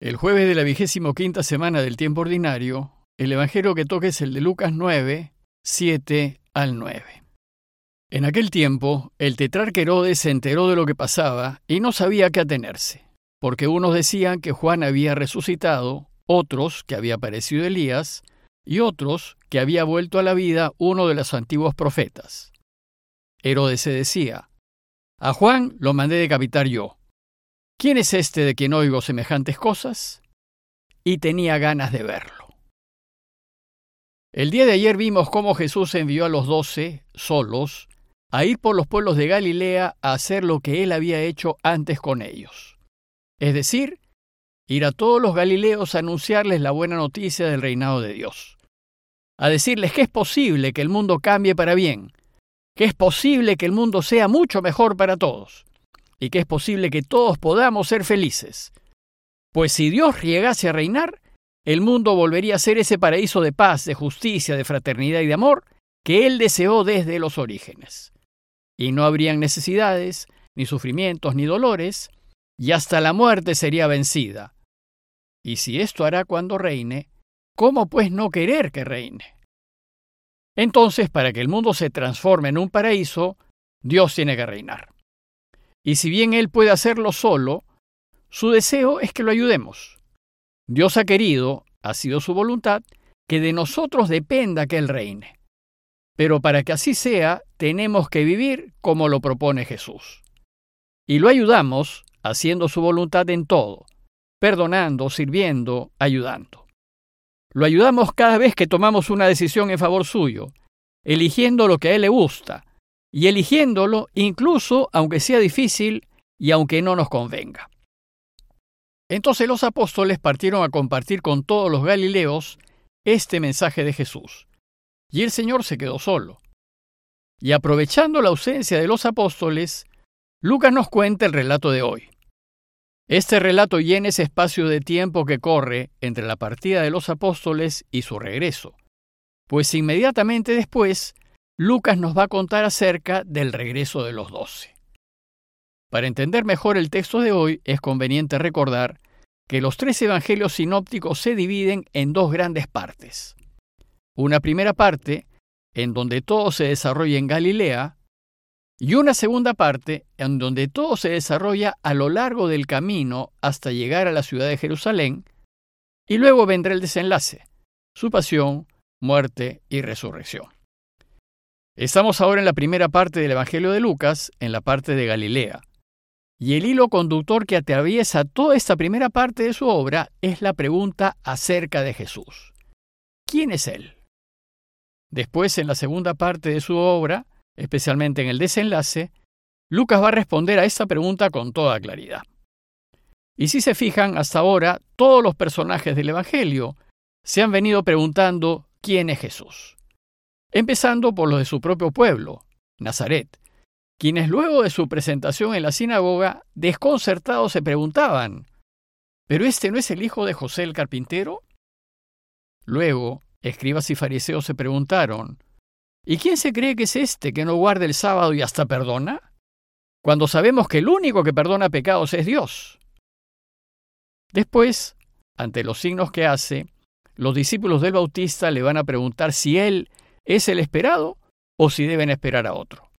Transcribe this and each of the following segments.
El jueves de la vigésimo quinta semana del tiempo ordinario, el Evangelio que toca es el de Lucas 9, 7 al 9. En aquel tiempo, el tetrarca Herodes se enteró de lo que pasaba y no sabía qué atenerse, porque unos decían que Juan había resucitado, otros que había aparecido Elías, y otros que había vuelto a la vida uno de los antiguos profetas. Herodes se decía, a Juan lo mandé decapitar yo. ¿Quién es este de quien oigo semejantes cosas? Y tenía ganas de verlo. El día de ayer vimos cómo Jesús envió a los doce, solos, a ir por los pueblos de Galilea a hacer lo que él había hecho antes con ellos. Es decir, ir a todos los galileos a anunciarles la buena noticia del reinado de Dios. A decirles que es posible que el mundo cambie para bien, que es posible que el mundo sea mucho mejor para todos y que es posible que todos podamos ser felices. Pues si Dios llegase a reinar, el mundo volvería a ser ese paraíso de paz, de justicia, de fraternidad y de amor que Él deseó desde los orígenes. Y no habrían necesidades, ni sufrimientos, ni dolores, y hasta la muerte sería vencida. Y si esto hará cuando reine, ¿cómo pues no querer que reine? Entonces, para que el mundo se transforme en un paraíso, Dios tiene que reinar. Y si bien Él puede hacerlo solo, su deseo es que lo ayudemos. Dios ha querido, ha sido su voluntad, que de nosotros dependa que Él reine. Pero para que así sea, tenemos que vivir como lo propone Jesús. Y lo ayudamos haciendo su voluntad en todo, perdonando, sirviendo, ayudando. Lo ayudamos cada vez que tomamos una decisión en favor suyo, eligiendo lo que a Él le gusta, y eligiéndolo incluso aunque sea difícil y aunque no nos convenga. Entonces los apóstoles partieron a compartir con todos los galileos este mensaje de Jesús, y el Señor se quedó solo. Y aprovechando la ausencia de los apóstoles, Lucas nos cuenta el relato de hoy. Este relato llena ese espacio de tiempo que corre entre la partida de los apóstoles y su regreso, pues inmediatamente después Lucas nos va a contar acerca del regreso de los doce. Para entender mejor el texto de hoy, es conveniente recordar que los tres evangelios sinópticos se dividen en dos grandes partes. Una primera parte, en donde todo se desarrolla en Galilea, y una segunda parte, en donde todo se desarrolla a lo largo del camino hasta llegar a la ciudad de Jerusalén, y luego vendrá el desenlace, su pasión, muerte y resurrección. Estamos ahora en la primera parte del Evangelio de Lucas, en la parte de Galilea. Y el hilo conductor que atraviesa toda esta primera parte de su obra es la pregunta acerca de Jesús. ¿Quién es Él? Después, en la segunda parte de su obra, especialmente en el desenlace, Lucas va a responder a esta pregunta con toda claridad. Y si se fijan, hasta ahora todos los personajes del Evangelio se han venido preguntando quién es Jesús empezando por los de su propio pueblo, Nazaret, quienes luego de su presentación en la sinagoga, desconcertados se preguntaban, ¿pero este no es el hijo de José el carpintero? Luego, escribas y fariseos se preguntaron, ¿y quién se cree que es este que no guarda el sábado y hasta perdona? Cuando sabemos que el único que perdona pecados es Dios. Después, ante los signos que hace, los discípulos del Bautista le van a preguntar si él es el esperado o si deben esperar a otro.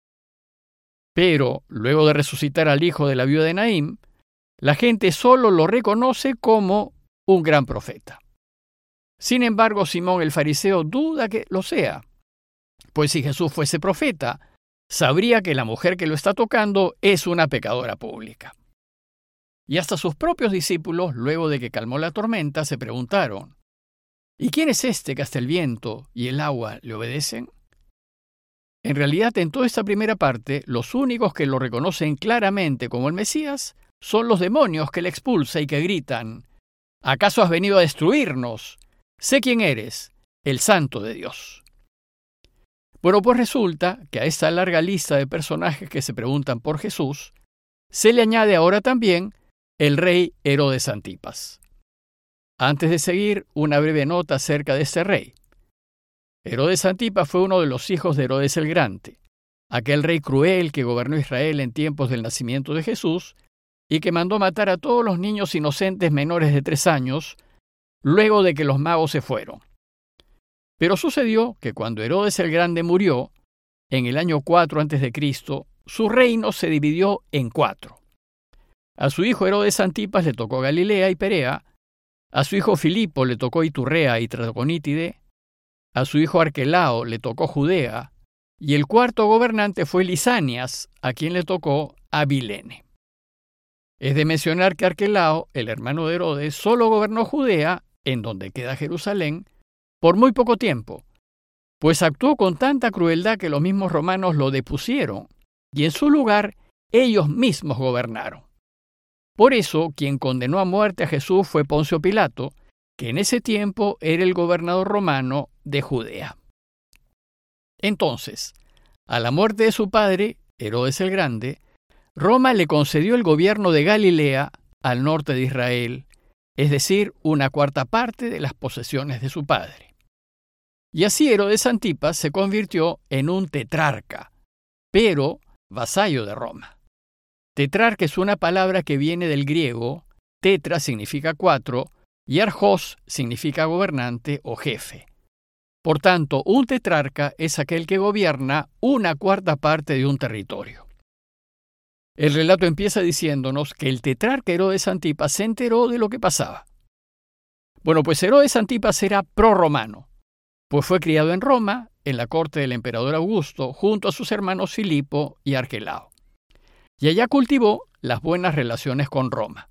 Pero, luego de resucitar al hijo de la viuda de Naim, la gente solo lo reconoce como un gran profeta. Sin embargo, Simón el fariseo duda que lo sea, pues si Jesús fuese profeta, sabría que la mujer que lo está tocando es una pecadora pública. Y hasta sus propios discípulos, luego de que calmó la tormenta, se preguntaron, ¿Y quién es este que hasta el viento y el agua le obedecen? En realidad, en toda esta primera parte, los únicos que lo reconocen claramente como el Mesías son los demonios que le expulsa y que gritan, ¿acaso has venido a destruirnos? Sé quién eres, el santo de Dios. Bueno, pues resulta que a esta larga lista de personajes que se preguntan por Jesús, se le añade ahora también el rey Herodes Antipas. Antes de seguir, una breve nota acerca de este rey. Herodes Antipas fue uno de los hijos de Herodes el Grande, aquel rey cruel que gobernó Israel en tiempos del nacimiento de Jesús y que mandó matar a todos los niños inocentes menores de tres años, luego de que los magos se fueron. Pero sucedió que cuando Herodes el Grande murió, en el año 4 a.C., su reino se dividió en cuatro. A su hijo Herodes Antipas le tocó Galilea y Perea, a su hijo Filipo le tocó Iturrea y Traconítide, a su hijo Arquelao le tocó Judea, y el cuarto gobernante fue Lisanias, a quien le tocó Abilene. Es de mencionar que Arquelao, el hermano de Herodes, solo gobernó Judea, en donde queda Jerusalén, por muy poco tiempo, pues actuó con tanta crueldad que los mismos romanos lo depusieron, y en su lugar ellos mismos gobernaron. Por eso, quien condenó a muerte a Jesús fue Poncio Pilato, que en ese tiempo era el gobernador romano de Judea. Entonces, a la muerte de su padre, Herodes el Grande, Roma le concedió el gobierno de Galilea al norte de Israel, es decir, una cuarta parte de las posesiones de su padre. Y así Herodes Antipas se convirtió en un tetrarca, pero vasallo de Roma. Tetrarca es una palabra que viene del griego, tetra significa cuatro y arjos significa gobernante o jefe. Por tanto, un tetrarca es aquel que gobierna una cuarta parte de un territorio. El relato empieza diciéndonos que el tetrarca Herodes Antipas se enteró de lo que pasaba. Bueno, pues Herodes Antipas era pro-romano, pues fue criado en Roma, en la corte del emperador Augusto, junto a sus hermanos Filipo y Arquelao y allá cultivó las buenas relaciones con Roma.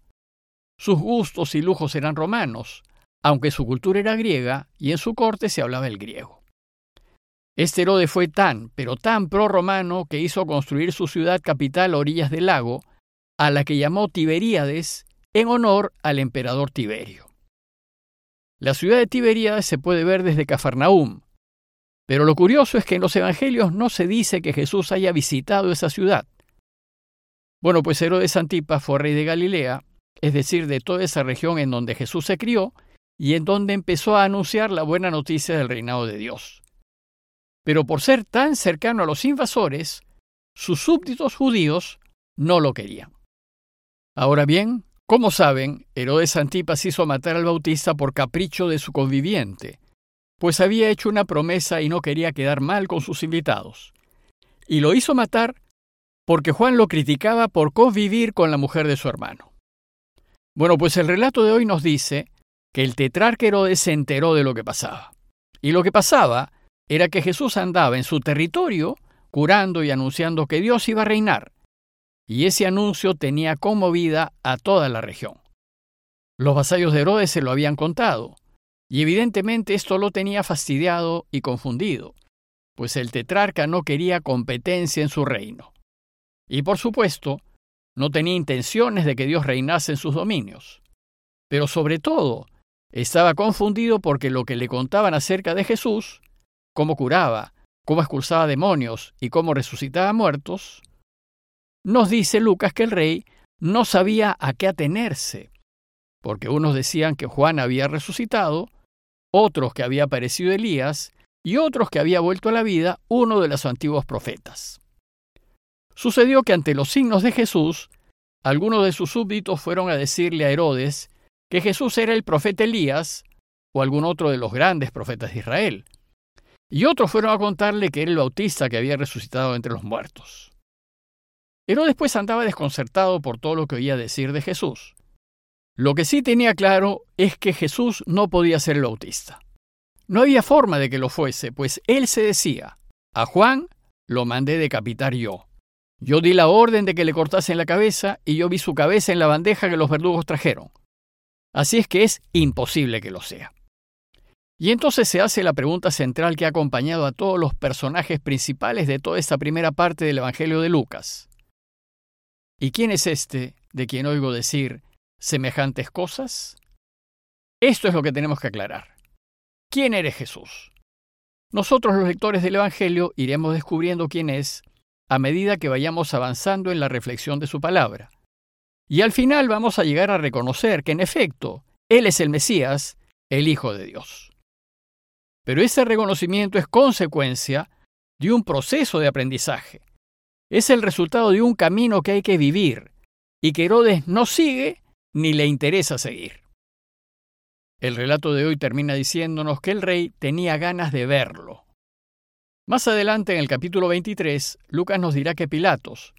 Sus gustos y lujos eran romanos, aunque su cultura era griega y en su corte se hablaba el griego. Este Herodes fue tan, pero tan pro-romano que hizo construir su ciudad capital a orillas del lago, a la que llamó Tiberíades en honor al emperador Tiberio. La ciudad de Tiberíades se puede ver desde Cafarnaúm, pero lo curioso es que en los evangelios no se dice que Jesús haya visitado esa ciudad. Bueno, pues Herodes Antipas fue rey de Galilea, es decir, de toda esa región en donde Jesús se crió y en donde empezó a anunciar la buena noticia del reinado de Dios. Pero por ser tan cercano a los invasores, sus súbditos judíos no lo querían. Ahora bien, como saben, Herodes Antipas hizo matar al Bautista por capricho de su conviviente, pues había hecho una promesa y no quería quedar mal con sus invitados. Y lo hizo matar porque Juan lo criticaba por convivir con la mujer de su hermano. Bueno, pues el relato de hoy nos dice que el tetrarca Herodes se enteró de lo que pasaba. Y lo que pasaba era que Jesús andaba en su territorio curando y anunciando que Dios iba a reinar. Y ese anuncio tenía conmovida a toda la región. Los vasallos de Herodes se lo habían contado, y evidentemente esto lo tenía fastidiado y confundido, pues el tetrarca no quería competencia en su reino. Y por supuesto, no tenía intenciones de que Dios reinase en sus dominios. Pero sobre todo, estaba confundido porque lo que le contaban acerca de Jesús, cómo curaba, cómo expulsaba demonios y cómo resucitaba muertos, nos dice Lucas que el rey no sabía a qué atenerse, porque unos decían que Juan había resucitado, otros que había aparecido Elías y otros que había vuelto a la vida uno de los antiguos profetas. Sucedió que ante los signos de Jesús, algunos de sus súbditos fueron a decirle a Herodes que Jesús era el profeta Elías o algún otro de los grandes profetas de Israel. Y otros fueron a contarle que era el bautista que había resucitado entre los muertos. Herodes pues andaba desconcertado por todo lo que oía decir de Jesús. Lo que sí tenía claro es que Jesús no podía ser el bautista. No había forma de que lo fuese, pues él se decía, a Juan lo mandé decapitar yo. Yo di la orden de que le cortasen la cabeza y yo vi su cabeza en la bandeja que los verdugos trajeron. Así es que es imposible que lo sea. Y entonces se hace la pregunta central que ha acompañado a todos los personajes principales de toda esta primera parte del Evangelio de Lucas. ¿Y quién es este de quien oigo decir semejantes cosas? Esto es lo que tenemos que aclarar. ¿Quién eres Jesús? Nosotros los lectores del Evangelio iremos descubriendo quién es a medida que vayamos avanzando en la reflexión de su palabra. Y al final vamos a llegar a reconocer que en efecto, Él es el Mesías, el Hijo de Dios. Pero ese reconocimiento es consecuencia de un proceso de aprendizaje. Es el resultado de un camino que hay que vivir, y que Herodes no sigue ni le interesa seguir. El relato de hoy termina diciéndonos que el rey tenía ganas de verlo. Más adelante en el capítulo 23, Lucas nos dirá que Pilatos,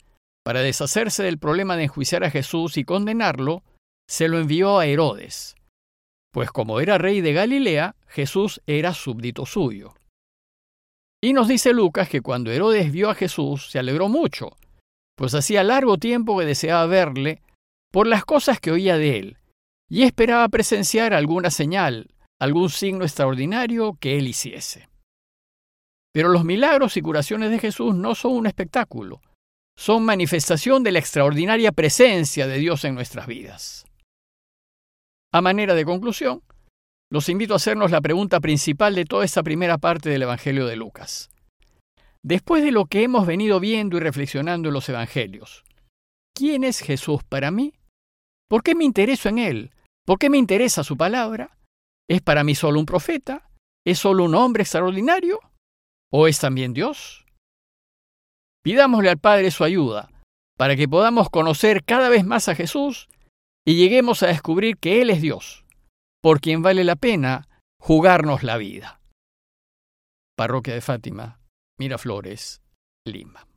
para deshacerse del problema de enjuiciar a Jesús y condenarlo, se lo envió a Herodes, pues como era rey de Galilea, Jesús era súbdito suyo. Y nos dice Lucas que cuando Herodes vio a Jesús se alegró mucho, pues hacía largo tiempo que deseaba verle por las cosas que oía de él, y esperaba presenciar alguna señal, algún signo extraordinario que él hiciese. Pero los milagros y curaciones de Jesús no son un espectáculo, son manifestación de la extraordinaria presencia de Dios en nuestras vidas. A manera de conclusión, los invito a hacernos la pregunta principal de toda esta primera parte del Evangelio de Lucas. Después de lo que hemos venido viendo y reflexionando en los Evangelios, ¿quién es Jesús para mí? ¿Por qué me intereso en Él? ¿Por qué me interesa su palabra? ¿Es para mí solo un profeta? ¿Es solo un hombre extraordinario? ¿O es también Dios? Pidámosle al Padre su ayuda para que podamos conocer cada vez más a Jesús y lleguemos a descubrir que Él es Dios, por quien vale la pena jugarnos la vida. Parroquia de Fátima, Miraflores, Lima.